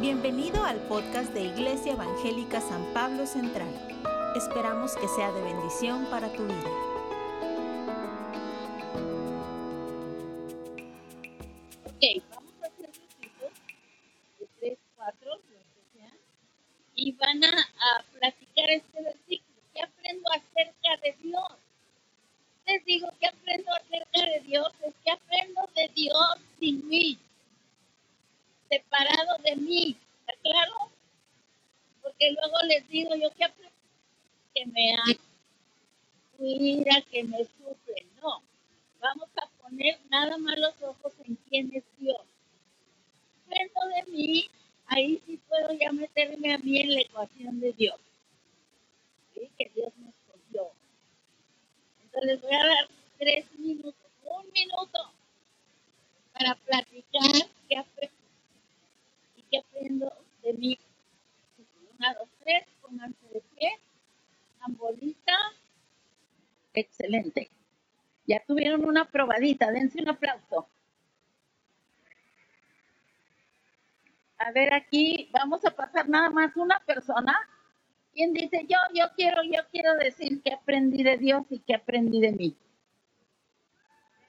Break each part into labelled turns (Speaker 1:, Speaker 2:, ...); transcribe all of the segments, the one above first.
Speaker 1: Bienvenido al podcast de Iglesia Evangélica San Pablo Central. Esperamos que sea de bendición para tu vida.
Speaker 2: A ver, aquí vamos a pasar nada más una persona. ¿Quién dice yo, yo quiero, yo quiero decir que aprendí de Dios y que aprendí de mí?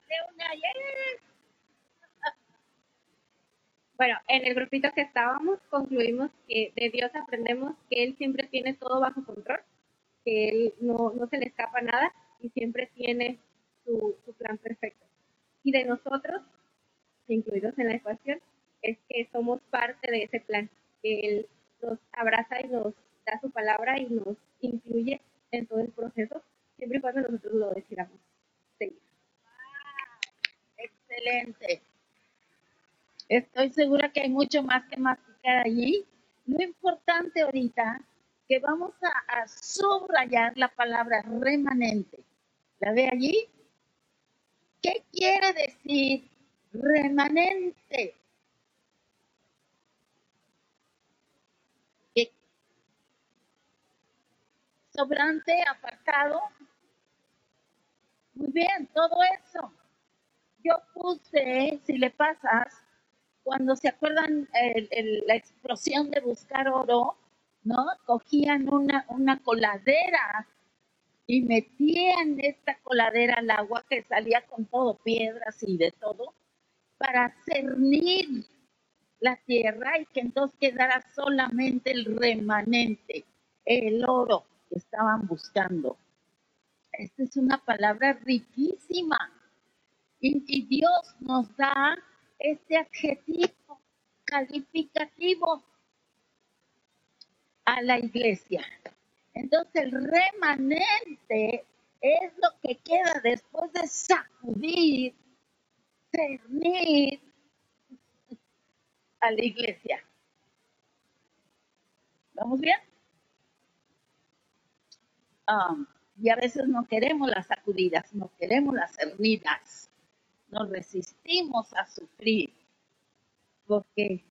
Speaker 2: De una.
Speaker 3: Bueno, en el grupito que estábamos concluimos que de Dios aprendemos que Él siempre tiene todo bajo control, que Él no, no se le escapa nada y siempre tiene su, su plan perfecto. Y de nosotros, incluidos en la ecuación, es que somos parte de ese plan, que Él nos abraza y nos da su palabra y nos incluye en todo el proceso, siempre y cuando nosotros lo decidamos seguir.
Speaker 2: Excelente. Estoy segura que hay mucho más que masticar allí. Lo importante ahorita que vamos a, a subrayar la palabra remanente. ¿La ve allí? ¿Qué quiere decir remanente? Sobrante, apartado. Muy bien, todo eso. Yo puse, si le pasas, cuando se acuerdan el- la explosión de buscar oro, ¿no? Cogían una, una coladera y metían esta coladera al agua que salía con todo, piedras y de todo, para cernir la tierra y que entonces quedara solamente el remanente, el oro que estaban buscando. Esta es una palabra riquísima. Y, Dios nos da este adjetivo calificativo a la iglesia. Entonces el remanente es lo que queda después de sacudir, cernir a la iglesia. ¿Vamos bien? Um, y a veces no queremos las sacudidas, no queremos las cernidas, nos resistimos a sufrir porque,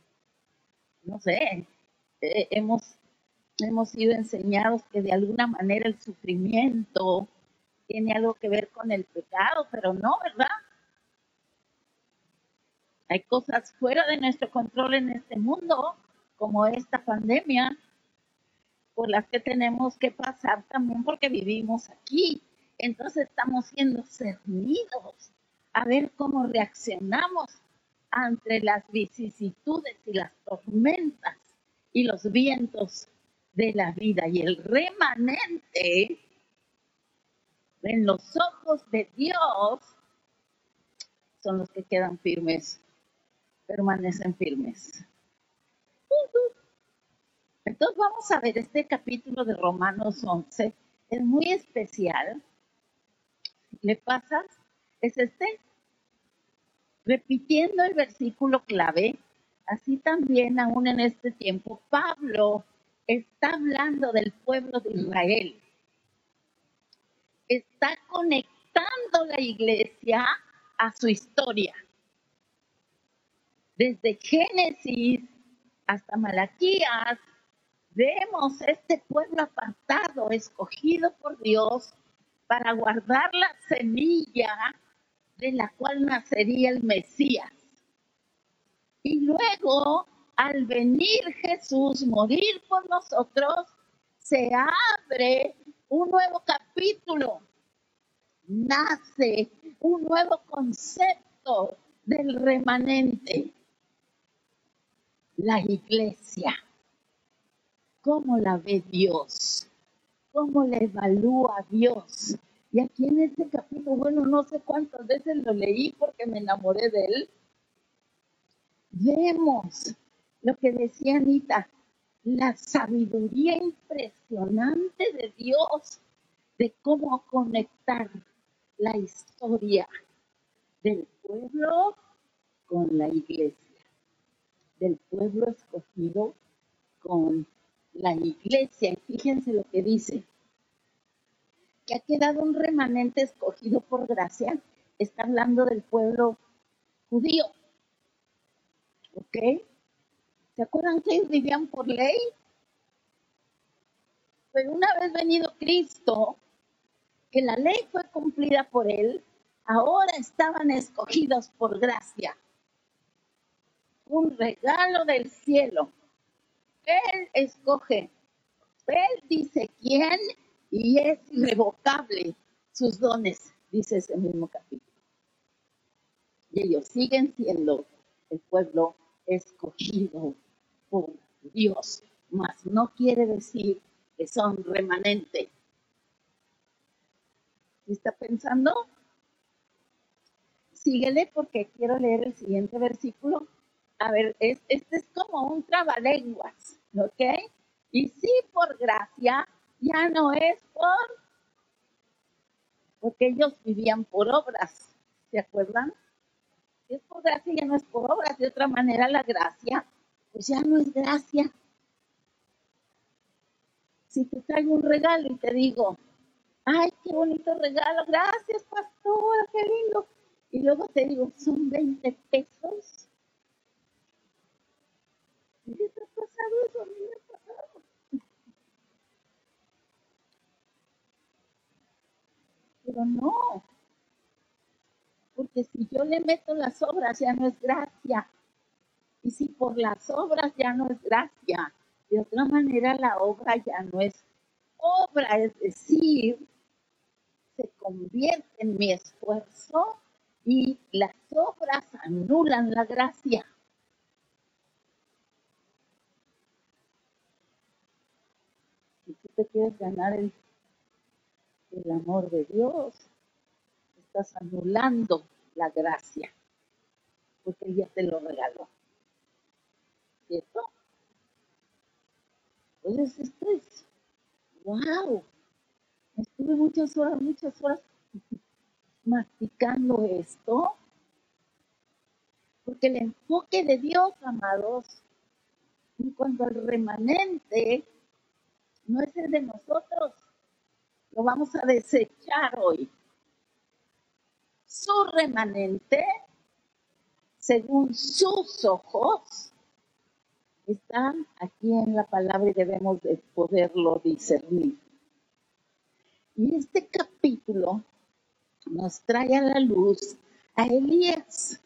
Speaker 2: no sé, eh, hemos, hemos sido enseñados que de alguna manera el sufrimiento tiene algo que ver con el pecado, pero no, ¿verdad? Hay cosas fuera de nuestro control en este mundo, como esta pandemia, por las que tenemos que pasar también porque vivimos aquí. Entonces estamos siendo cernidos a ver cómo reaccionamos ante las vicisitudes y las tormentas y los vientos de la vida. Y el remanente en los ojos de Dios son los que quedan firmes, permanecen firmes. Entonces vamos a ver este capítulo de Romanos 11. Es muy especial. ¿Le pasas? Es este. Repitiendo el versículo clave, así también aún en este tiempo, Pablo está hablando del pueblo de Israel. Está conectando la iglesia a su historia. Desde Génesis hasta Malaquías, vemos este pueblo apartado, escogido por Dios para guardar la semilla de la cual nacería el Mesías. Y luego al venir Jesús, morir por nosotros, se abre un nuevo capítulo, nace un nuevo concepto del remanente, la iglesia. ¿Cómo la ve Dios? ¿Cómo la evalúa Dios? Y aquí en este capítulo, bueno, no sé cuántas veces lo leí porque me enamoré de él. Vemos lo que decía Anita, la sabiduría impresionante de Dios de cómo conectar la historia del pueblo con la iglesia, del pueblo escogido con la iglesia. Fíjense lo que dice, que ha quedado un remanente escogido por gracia, está hablando del pueblo judío. ¿Ok? ¿Se acuerdan que vivían por ley? Pero una vez venido Cristo, que la ley fue cumplida por él, ahora estaban escogidos por gracia. Un regalo del cielo. Él escoge. Él dice quién y es irrevocable sus dones, dice ese mismo capítulo. Y ellos siguen siendo el pueblo escogido por Dios, mas no quiere decir que son remanente. ¿Está pensando? Síguele porque quiero leer el siguiente versículo. A ver, este es como un trabalenguas, ¿ok? Y sí, por gracia, ya no es por, porque ellos vivían por obras, ¿se acuerdan? es por gracia, ya no es por obras, de otra manera la gracia, pues ya no es gracia. Si te traigo un regalo y te digo, ay, qué bonito regalo, gracias pastora, qué lindo. Y luego te digo, son 20 pesos. ¿Y qué ha pasado eso? Ha pasado. Pero no, porque si yo le meto las obras ya no es gracia. Y si por las obras ya no es gracia, de otra manera la obra ya no es obra, es decir, se convierte en mi esfuerzo y las obras anulan la gracia. Si tú te quieres ganar el, el amor de Dios, estás anulando la gracia, porque Él ya te lo regaló. ¿Cierto? Entonces, esto es, wow, estuve muchas horas, muchas horas masticando esto, porque el enfoque de Dios, amados, en cuanto al remanente, no es el de nosotros, lo vamos a desechar hoy su remanente, según sus ojos, están aquí en la palabra y debemos de poderlo discernir. Y este capítulo nos trae a la luz a Elías.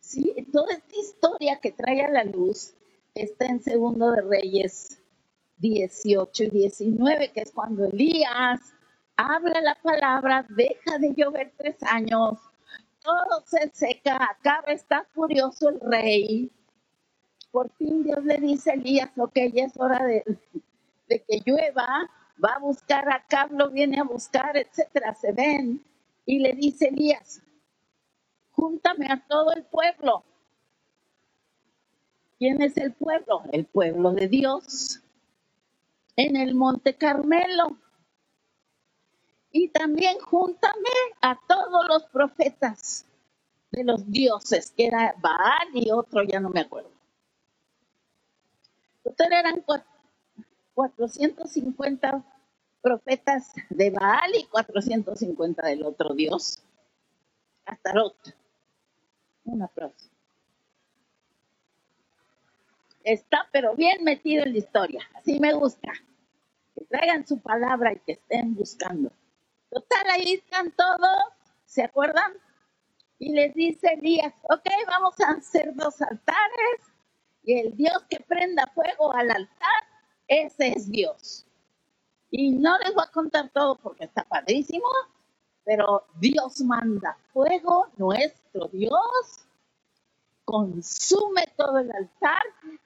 Speaker 2: Sí, toda esta historia que trae a la luz está en Segundo de Reyes 18 y 19, que es cuando Elías habla la palabra, deja de llover tres años, todo se seca, acaba, está furioso el rey. Por fin Dios le dice a Elías, ok, ya es hora de, que llueva, va a buscar a Carlos, viene a buscar, etcétera, se ven. Y le dice Elías, júntame a todo el pueblo. ¿Quién es el pueblo? El pueblo de Dios. En el Monte Carmelo y también júntame a todos los profetas de los dioses, que era Baal y otro, ya no me acuerdo. Total eran 450 profetas de Baal y 450 del otro dios, Astarot. Un aplauso. Está pero bien metido en la historia, así me gusta. Que traigan su palabra y que estén buscando. Total, ahí están todos, ¿se acuerdan? Y les dice Elías, ok, vamos a hacer dos altares Y el Dios que prenda fuego al altar, ese es Dios. Y no les voy a contar todo porque está padrísimo, pero Dios manda fuego, nuestro Dios, consume todo el altar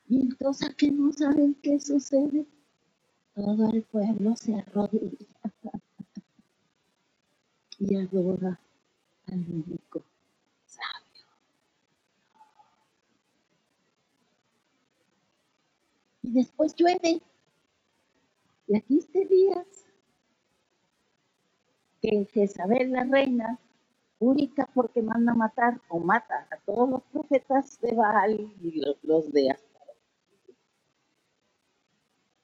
Speaker 2: y entonces que no saben qué sucede. Todo el pueblo se arrodilla y adora al único sabio. Y después llueve. Y aquí este días que Jezabel la reina, única porque manda matar o mata a todos los profetas de Baal y los, de Astarot.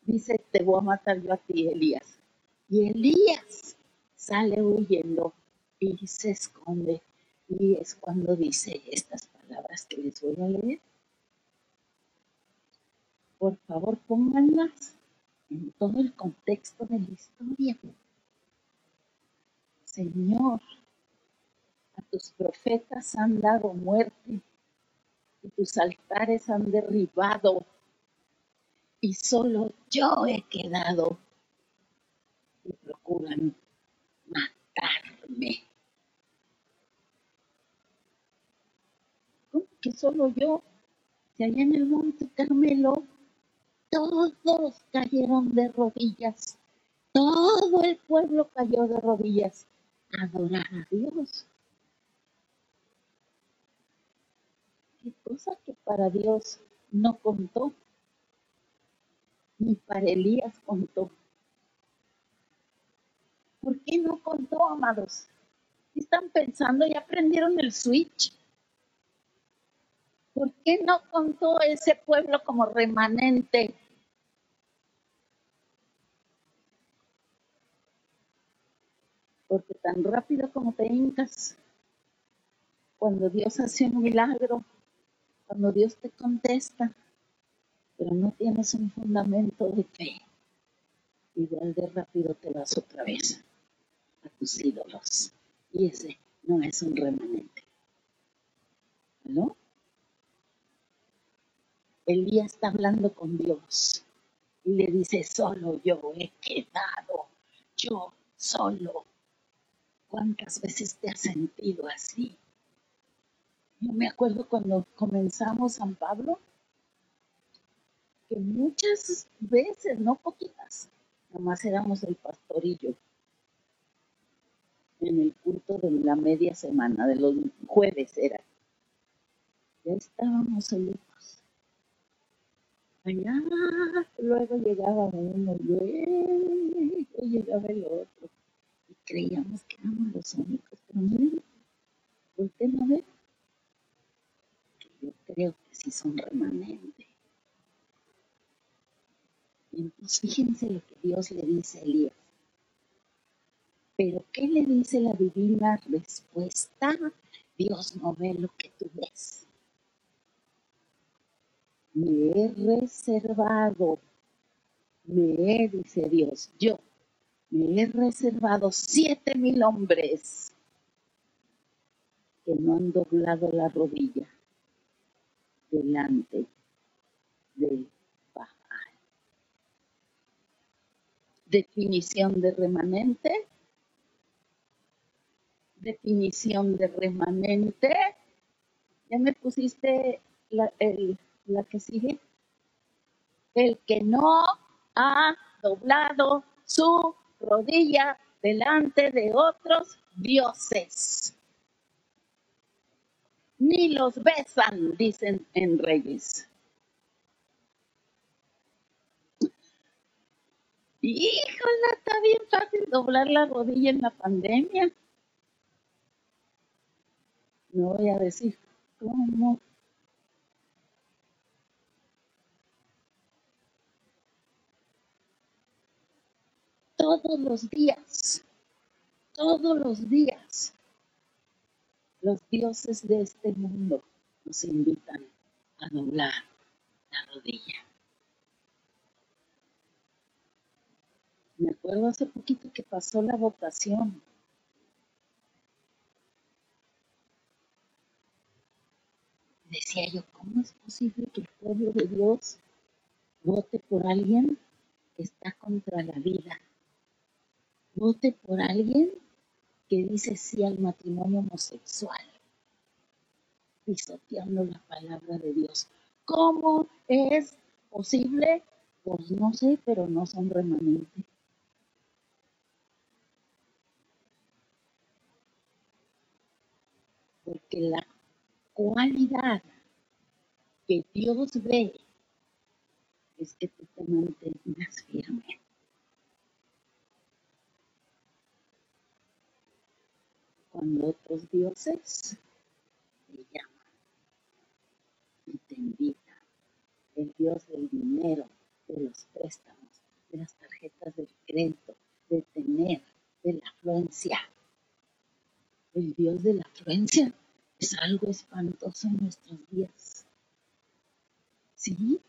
Speaker 2: Dice, te voy a matar yo a ti, Elías. Y Elías sale huyendo y se esconde. Y es cuando dice estas palabras que les voy a leer. Por favor, pónganlas en todo el contexto de la historia. Señor, a tus profetas han dado muerte y tus altares han derribado y solo yo he quedado y procuran matarme. ¿Cómo que solo yo? Si allá en el monte Carmelo todos cayeron de rodillas. Todo el pueblo cayó de rodillas a adorar a Dios. Cosa que para Dios no contó, ni para Elías contó. ¿Por qué no contó, amados? ¿Están pensando? ¿Ya aprendieron el switch? ¿Por qué no contó ese pueblo como remanente porque tan rápido como te hincas, cuando Dios hace un milagro, cuando Dios te contesta, pero no tienes un fundamento de fe, igual de rápido te vas otra vez a tus ídolos. Y ese no es un remanente. ¿No? Elías está hablando con Dios y le dice, solo yo he quedado, yo solo ¿Cuántas veces te has sentido así? Yo me acuerdo cuando comenzamos San Pablo, que muchas veces, no poquitas, nomás éramos el pastorillo en el culto de la media semana, de los jueves era. Ya estábamos solitos. Allá, luego llegaba uno, luego llegaba el otro creíamos que éramos los únicos, pero miren, volteen a ver, creo que sí son remanentes. Entonces fíjense lo que Dios le dice a Elías. Pero ¿qué le dice la divina respuesta? Dios no ve lo que tú ves. Me he reservado, me he, dice Dios, yo me he reservado siete mil hombres que no han doblado la rodilla delante del Baal. Definición de remanente. Definición de remanente. Ya me pusiste la, la que sigue. El que no ha doblado su rodilla delante de otros dioses. Ni los besan, dicen en Reyes. Híjole, está bien fácil doblar la rodilla en la pandemia. No voy a decir cómo. todos los días, todos los días, los dioses de este mundo nos invitan a doblar la rodilla. Me acuerdo hace poquito que pasó la votación. decía yo, ¿cómo es posible que el pueblo de Dios vote por alguien que está contra la vida? Vote por alguien que dice sí al matrimonio homosexual, pisoteando la palabra de Dios. ¿Cómo es posible? Pues no sé, pero no son remanentes. Porque la cualidad que Dios ve es que tú te mantengas firme. Cuando otros dioses te llaman y te invitan, el Dios del dinero, de los préstamos, de las tarjetas de crédito, de tener, de la afluencia. El Dios de la afluencia es algo espantoso en nuestros días. Sí,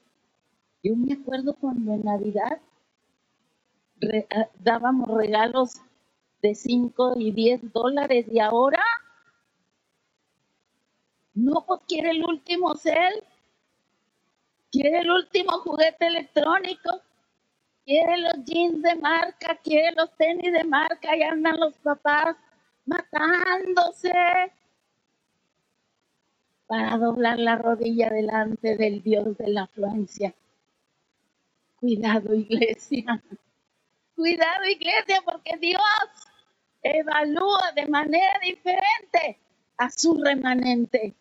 Speaker 2: yo me acuerdo cuando en Navidad ah, dábamos regalos de 5 y 10 dólares y ahora no, pues quiere el último cel, quiere el último juguete electrónico, quiere los jeans de marca, quiere los tenis de marca y andan los papás matándose para doblar la rodilla delante del Dios de la afluencia. Cuidado, iglesia. Cuidado, iglesia, porque Dios evalúa de manera diferente a su remanente.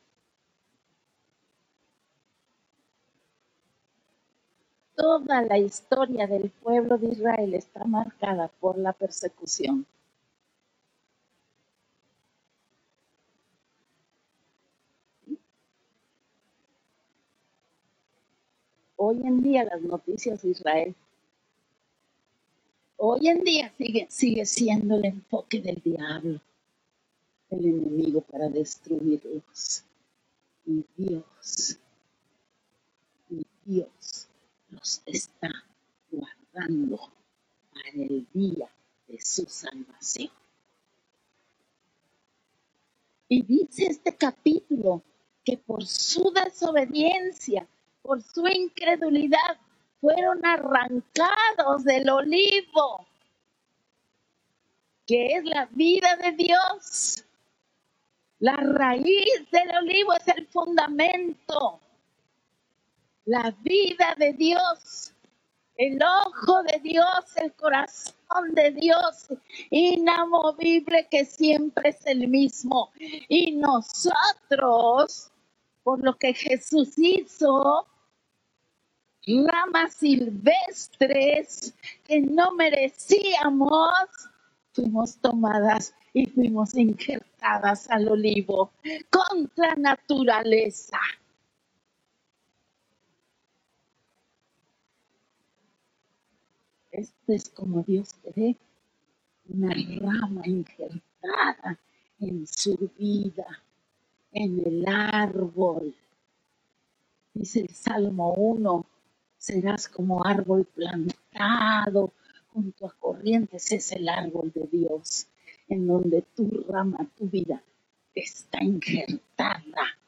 Speaker 2: Toda la historia del pueblo de Israel está marcada por la persecución. hoy en día las noticias de Israel, hoy en día sigue, sigue siendo el enfoque del diablo, el enemigo para destruirlos. Y Dios, y Dios los está guardando para el día de su salvación. Y dice este capítulo que por su desobediencia por su incredulidad, fueron arrancados del olivo, que es la vida de Dios. La raíz del olivo es el fundamento, la vida de Dios, el ojo de Dios, el corazón de Dios, inamovible que siempre es el mismo. Y nosotros, por lo que Jesús hizo, ramas silvestres que no merecíamos, fuimos tomadas y fuimos injertadas al olivo contra naturaleza. Esto es como Dios ve, una rama injertada en su vida, en el árbol. Dice el Salmo 1, serás como árbol plantado junto a corrientes, es el árbol de Dios, en donde tu rama, tu vida, está injertada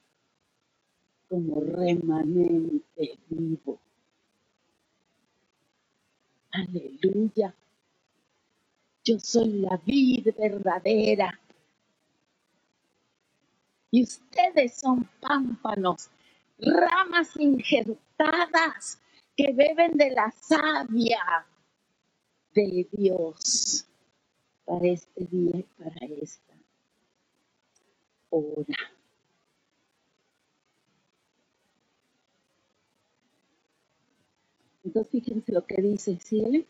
Speaker 2: como remanente vivo. Aleluya. Yo soy la vida verdadera. Y ustedes son pámpanos, ramas injertadas que beben de la savia de Dios para este día y para esta hora. Entonces fíjense lo que dice, ¿sí?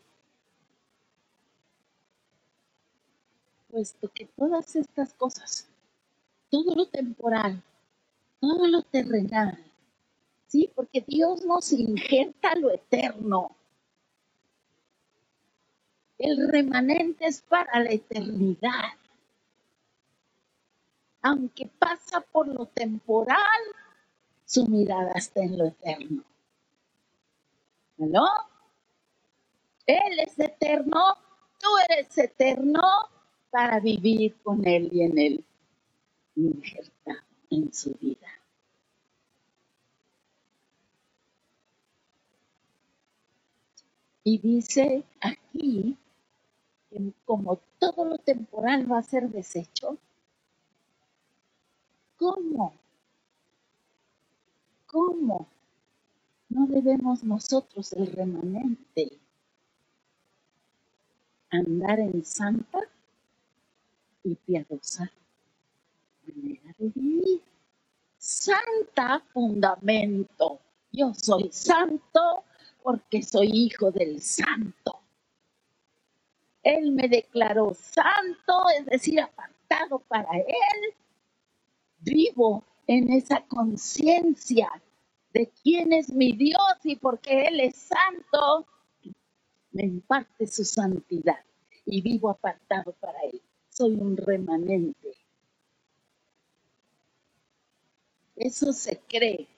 Speaker 2: Puesto que todas estas cosas, todo lo temporal, todo lo terrenal, ¿sí? Porque Dios nos injerta lo eterno. El remanente es para la eternidad. Aunque pasa por lo temporal, su mirada está en lo eterno. ¿No? Él es eterno, tú eres eterno para vivir con Él y en Él injertado en su vida. Y dice aquí que como todo lo temporal va a ser desecho, ¿cómo? ¿Cómo? No debemos nosotros, el remanente, andar en santa y piadosa manera de vivir. Santa fundamento. Yo soy santo porque soy hijo del santo. Él me declaró santo, es decir, apartado para Él. Vivo en esa conciencia de quién es mi Dios y porque Él es santo, me imparte su santidad y vivo apartado para Él. Soy un remanente. Eso se cree,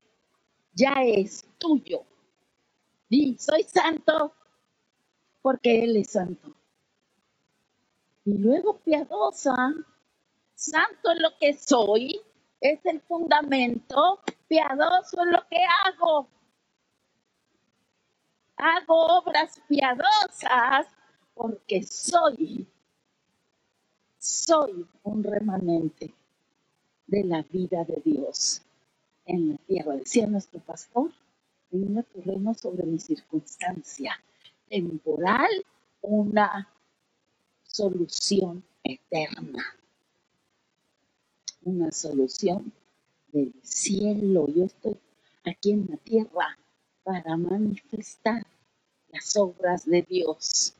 Speaker 2: ya es tuyo. Y soy santo porque Él es santo. Y luego piadosa, santo es lo que soy, es el fundamento, piadoso es lo que hago. Hago obras piadosas porque soy, soy un remanente de la vida de Dios en la tierra. Decía nuestro pastor, venga tu reino sobre mi circunstancia temporal, una solución eterna, una solución del cielo. Yo estoy aquí en la tierra para manifestar las obras de Dios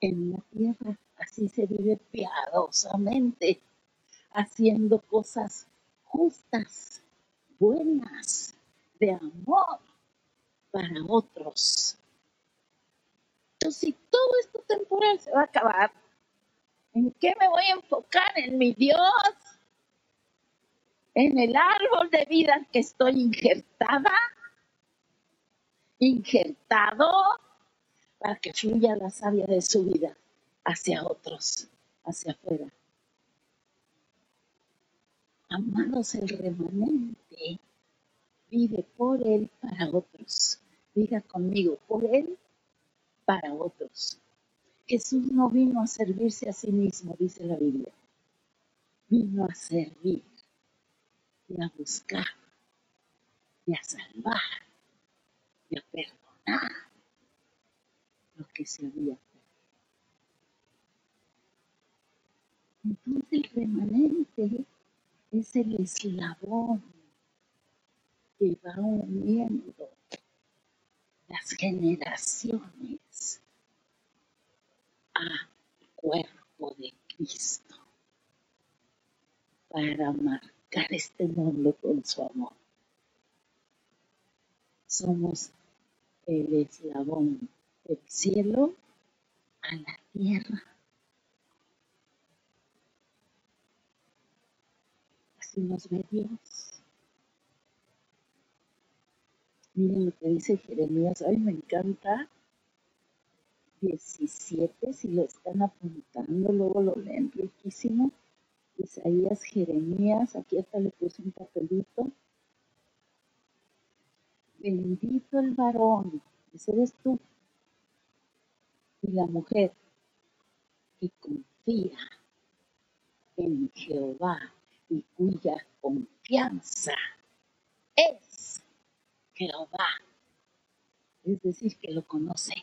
Speaker 2: en la tierra. Así se vive piadosamente, haciendo cosas justas, buenas, de amor para otros. Entonces, si todo esto temporal se va a acabar, ¿en qué me voy a enfocar? En mi Dios, en el árbol de vida que estoy injertada, injertado, para que fluya la savia de su vida hacia otros, hacia afuera. Amados, el remanente vive por Él para otros. Diga conmigo, por Él para otros. Jesús no vino a servirse a sí mismo, dice la Biblia. Vino a servir y a buscar y a salvar y a perdonar lo que se había perdido. Entonces el remanente es el eslabón que va uniendo las generaciones al cuerpo de Cristo para marcar este mundo con su amor. Somos el eslabón del cielo a la tierra. Así nos ve Dios. Miren lo que dice Jeremías. Ay, me encanta. 17, si lo están apuntando, luego lo leen riquísimo. Isaías, Jeremías, aquí hasta le puse un papelito. Bendito el varón, ese eres tú, y la mujer que confía en Jehová y cuya confianza Es decir, que lo conoce.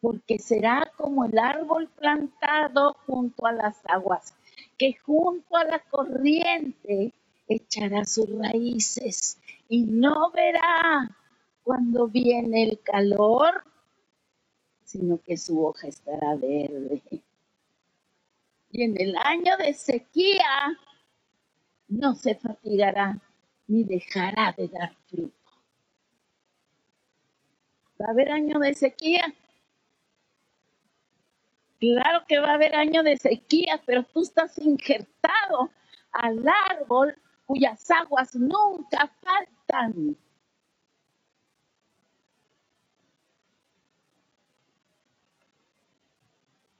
Speaker 2: Porque será como el árbol plantado junto a las aguas, que junto a la corriente echará sus raíces y no verá cuando viene el calor, sino que su hoja estará verde. Y en el año de sequía no se fatigará ni dejará de dar ¿Va a haber año de sequía? Claro que va a haber año de sequía, pero tú estás injertado al árbol cuyas aguas nunca faltan.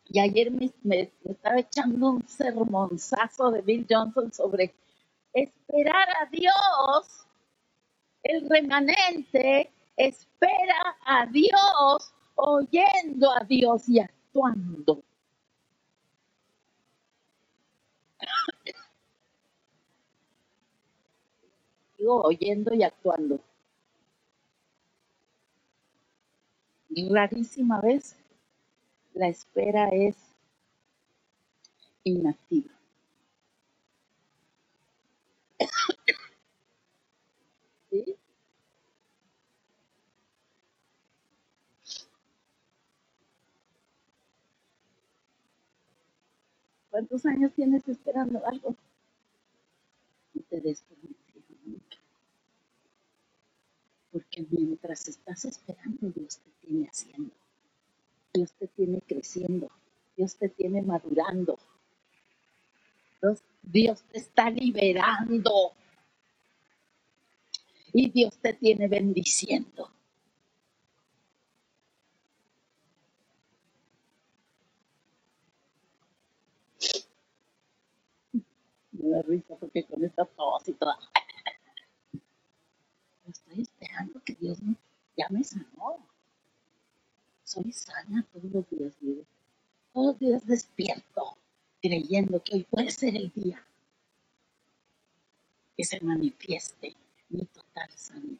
Speaker 2: Y ayer me, estaba echando un sermonzazo de Bill Johnson sobre esperar a Dios, el remanente espera a Dios oyendo a Dios y actuando. Digo, oyendo y actuando. Rarísima vez la espera es inactiva. ¿Sí? ¿Cuántos años tienes esperando algo? No te des nunca. Porque mientras estás esperando, Dios te tiene haciendo. Dios te tiene creciendo. Dios te tiene madurando. Dios te está liberando. Y Dios te tiene bendiciendo. Me risa porque con esta tos y toda. Estoy esperando que Dios me, ya me sanó. Soy sana todos los días. Todos los días despierto, creyendo que hoy puede ser el día que se manifieste mi total sanidad.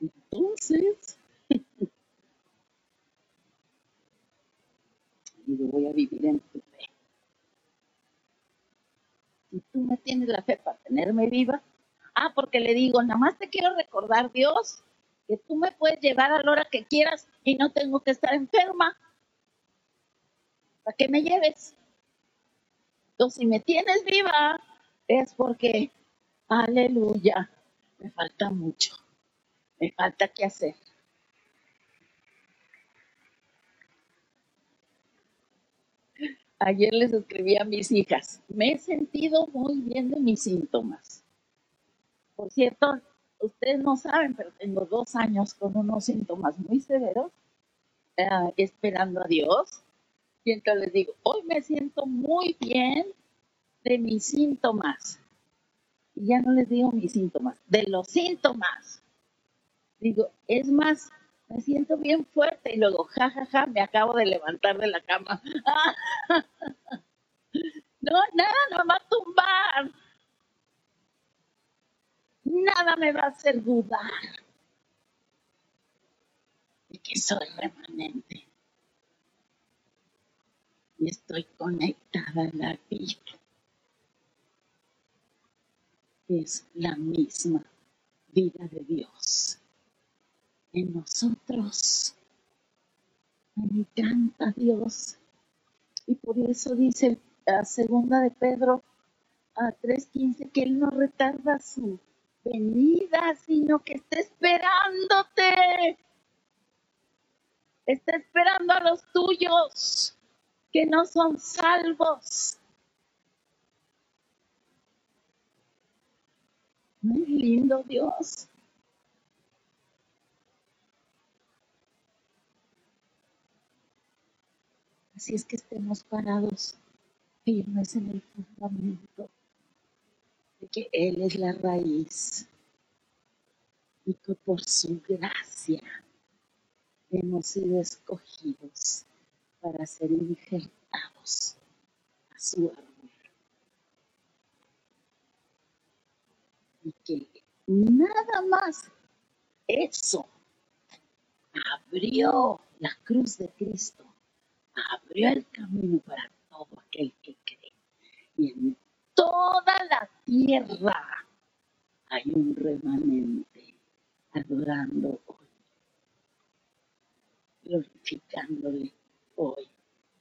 Speaker 2: Entonces, digo, voy a vivir en tu fe. Si tú me tienes la fe para tenerme viva, ah, porque le digo, nada más te quiero recordar, Dios, que tú me puedes llevar a la hora que quieras y no tengo que estar enferma para que me lleves. Entonces, si me tienes viva, es porque, aleluya, me falta mucho, me falta que hacer. Ayer les escribí a mis hijas, me he sentido muy bien de mis síntomas. Por cierto, ustedes no saben, pero tengo dos años con unos síntomas muy severos, eh, esperando a Dios. Y entonces les digo, hoy me siento muy bien de mis síntomas. Y ya no les digo mis síntomas, de los síntomas. Digo, es más, me siento bien fuerte y luego, jajaja, ja, ja, me acabo de levantar de la cama. no, nada no me va a tumbar. Me va a hacer dudar de que soy remanente. Y estoy conectada a la vida. Es la misma vida de Dios en nosotros. Me encanta Dios. Y por eso dice la segunda de Pedro a 3.15 que Él no retarda su venida, sino que está esperándote. Está esperando a los tuyos que no son salvos. Muy lindo Dios. Así es que estemos parados firmes en el fundamento que Él es la raíz y que por su gracia hemos sido escogidos para ser injertados a su árbol. Y que nada más eso abrió la cruz de Cristo abrió el camino para todo aquel que cree. Y en toda la tierra hay un remanente adorando hoy, glorificándole hoy,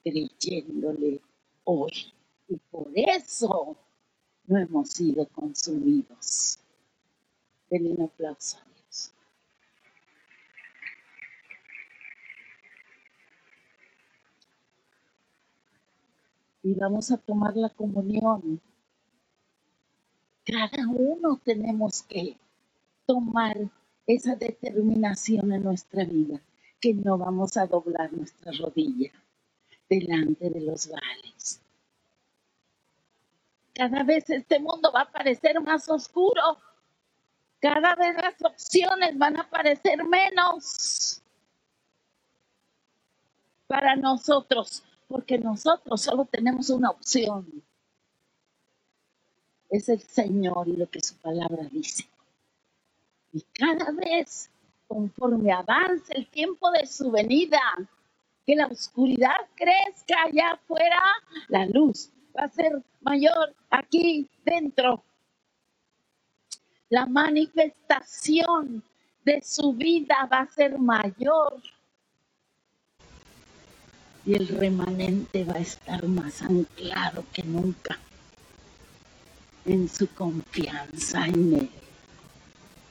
Speaker 2: creyéndole hoy. Y por eso no hemos sido consumidos. Denle un aplauso. y vamos a tomar la comunión. Cada uno tenemos que tomar esa determinación en nuestra vida, que no vamos a doblar nuestra rodilla delante de los vales. cada vez este mundo va a parecer más oscuro. Cada vez las opciones van a parecer menos para nosotros, porque nosotros solo tenemos una opción. Es el Señor y lo que su palabra dice. Y cada vez, conforme avance el tiempo de su venida, que la oscuridad crezca allá afuera, la luz va a ser mayor aquí dentro. La manifestación de su vida va a ser mayor. Y el remanente va a estar más anclado que nunca en su confianza en Él.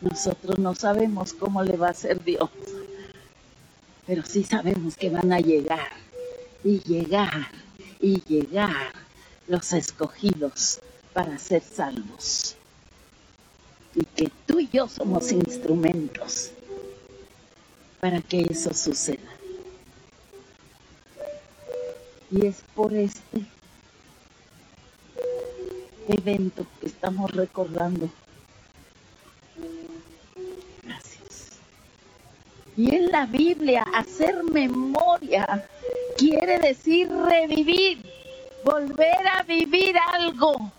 Speaker 2: Nosotros no sabemos cómo le va a ser Dios, pero sí sabemos que van a llegar y llegar y llegar los escogidos para ser salvos. Y que tú y yo somos instrumentos para que eso suceda. Y es por este evento que estamos recordando. Gracias. Y en la Biblia, hacer memoria quiere decir revivir volver a vivir algo.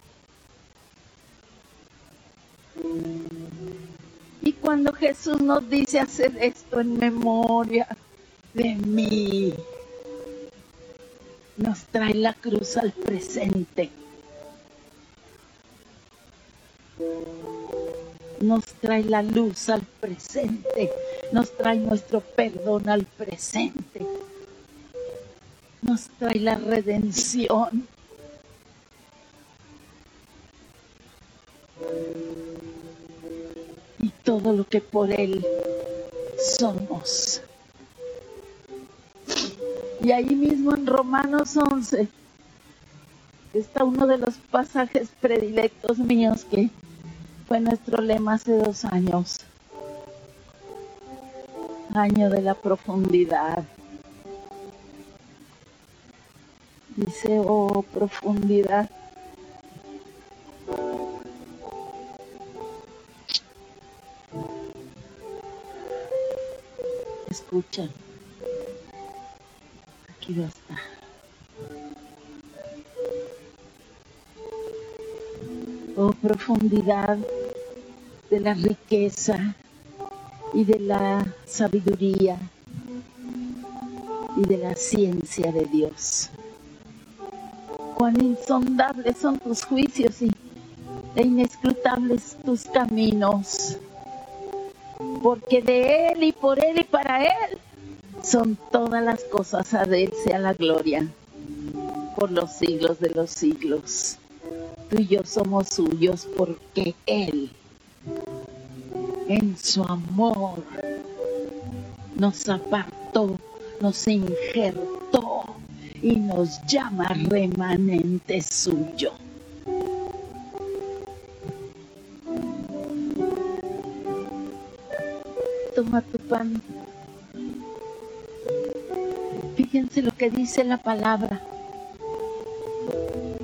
Speaker 2: Y cuando Jesús nos dice hacer esto en memoria de mí, nos trae la cruz al presente. Nos trae la luz al presente. Nos trae nuestro perdón al presente nos trae la redención. Y todo lo que por Él somos. Y ahí mismo en Romanos 11 está uno de los pasajes predilectos míos que fue nuestro lema hace dos años. Año de la profundidad. Dice, oh profundidad. Escucha. Aquí va a estar. Oh profundidad de la riqueza y de la sabiduría y de la ciencia de Dios cuán insondables son tus juicios y e inescrutables tus caminos. Porque de Él y por Él y para Él son todas las cosas, a Él sea la gloria por los siglos de los siglos. Tú y yo somos suyos porque Él, en su amor, nos apartó, nos injertó y nos llama remanente suyo. Toma tu pan. Fíjense lo que dice la palabra.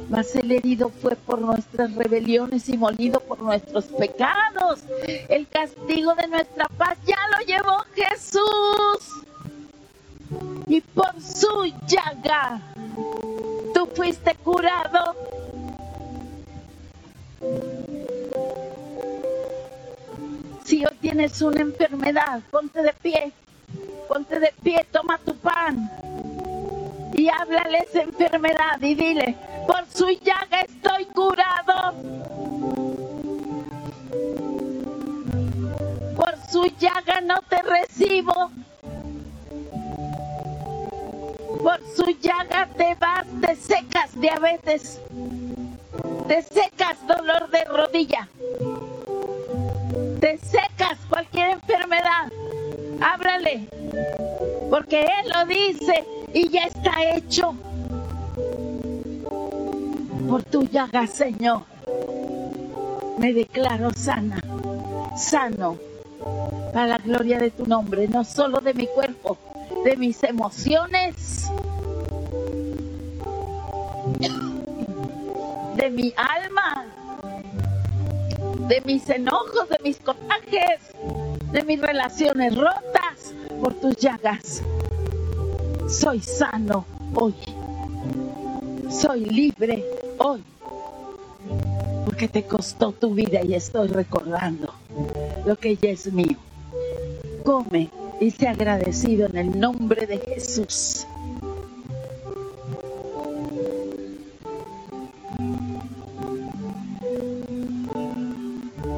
Speaker 2: Mas el herido fue por nuestras rebeliones y molido por nuestros pecados. El castigo de nuestra paz ya lo llevó Jesús y por su llaga tú fuiste curado. Si hoy tienes una enfermedad, ponte de pie, ponte de pie, toma tu pan y háblale esa enfermedad y dile, por su llaga estoy curado. Su llaga no te recibo. Por su llaga te vas, te secas diabetes, te secas dolor de rodilla, te secas cualquier enfermedad. Ábrale, porque Él lo dice y ya está hecho. Por tu llaga, Señor, me declaro sana, sano, para la gloria de tu nombre, no solo de mi cuerpo, de mis emociones, de mi alma de mis enojos, de mis corajes, de mis relaciones rotas por tus llagas. Soy sano hoy. Soy libre hoy. Porque te costó tu vida y estoy recordando lo que ya es mío. Come y sea agradecido en el nombre de Jesús.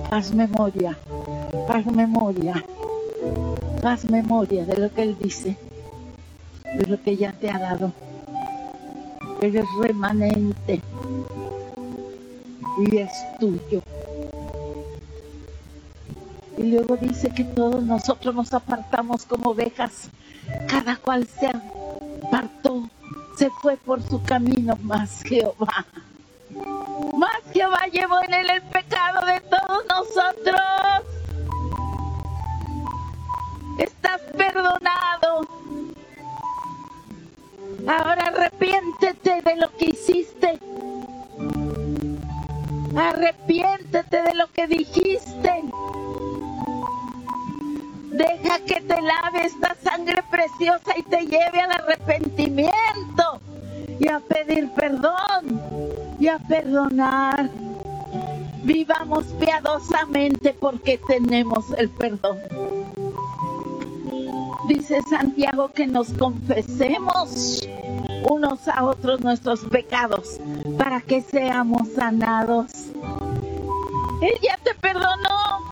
Speaker 2: Haz memoria, haz memoria, haz memoria de lo que Él dice, de lo que ya te ha dado. Eres remanente y es tuyo. Y luego dice que todos nosotros nos apartamos como ovejas, cada cual se apartó, se fue por su camino, más Jehová. Más Jehová llevó en él el pecado de todos nosotros. Estás perdonado. Ahora arrepiéntete de lo que hiciste. Arrepiéntete de lo que dijiste. Que te lave esta sangre preciosa y te lleve al arrepentimiento y a pedir perdón y a perdonar. Vivamos piadosamente porque tenemos el perdón. Dice Santiago que nos confesemos unos a otros nuestros pecados para que seamos sanados. Él ya te perdonó.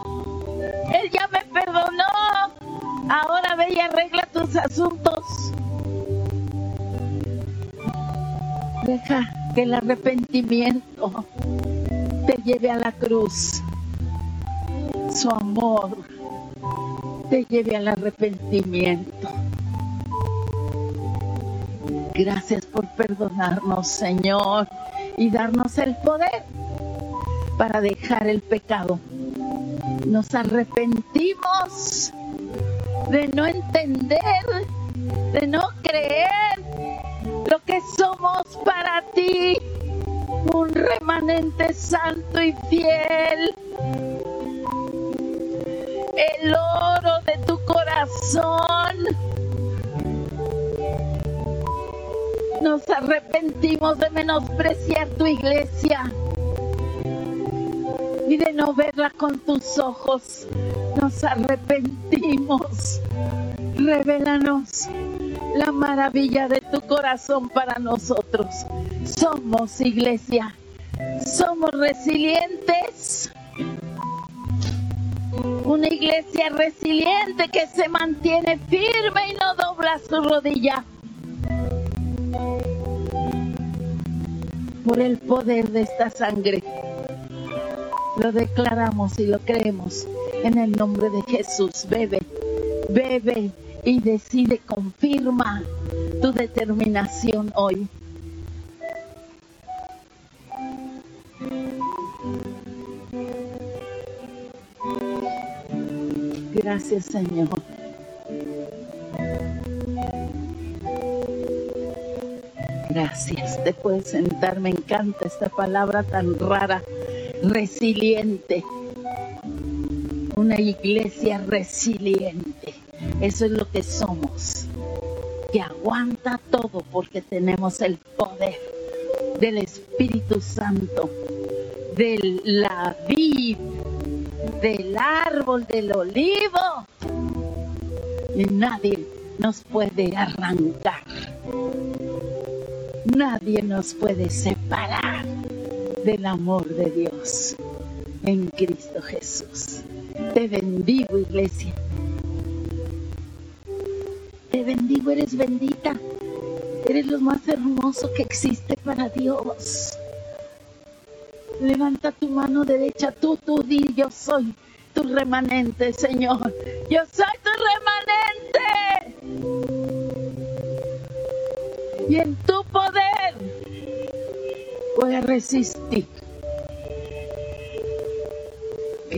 Speaker 2: Él ya. Ahora ve y arregla tus asuntos. Deja que el arrepentimiento te lleve a la cruz. Su amor te lleve al arrepentimiento. Gracias por perdonarnos, Señor, y darnos el poder para dejar el pecado. Nos arrepentimos de no entender, de no creer lo que somos para ti, un remanente santo y fiel, el oro de tu corazón. Nos arrepentimos de menospreciar tu iglesia y de no verla con tus ojos. Nos arrepentimos. Revélanos la maravilla de tu corazón para nosotros. Somos iglesia. Somos resilientes. Una iglesia resiliente que se mantiene firme y no dobla su rodilla. Por el poder de esta sangre lo declaramos y lo creemos en el nombre de Jesús. Bebe, bebe y decide, confirma tu determinación hoy. Gracias Señor. Gracias, te puedes sentar, me encanta esta palabra tan rara resiliente. Una iglesia resiliente. Eso es lo que somos. Que aguanta todo porque tenemos el poder del Espíritu Santo, de la vid, del árbol del olivo. Y nadie nos puede arrancar. Nadie nos puede separar del amor de Dios en Cristo Jesús. Te bendigo, iglesia. Te bendigo, eres bendita. Eres lo más hermoso que existe para Dios. Levanta tu mano derecha, tú, tú di, yo soy tu remanente, Señor. Yo soy tu remanente. Y en tu poder voy a resistir.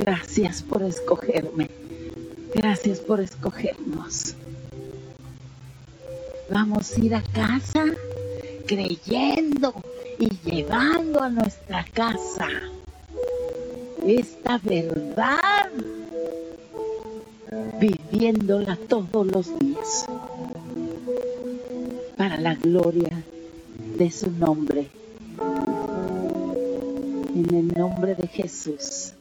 Speaker 2: Gracias por escogerme. Gracias por escogernos. Vamos a ir a casa creyendo y llevando a nuestra casa esta verdad, viviéndola todos los días para la gloria de su nombre. En el nombre de Jesús.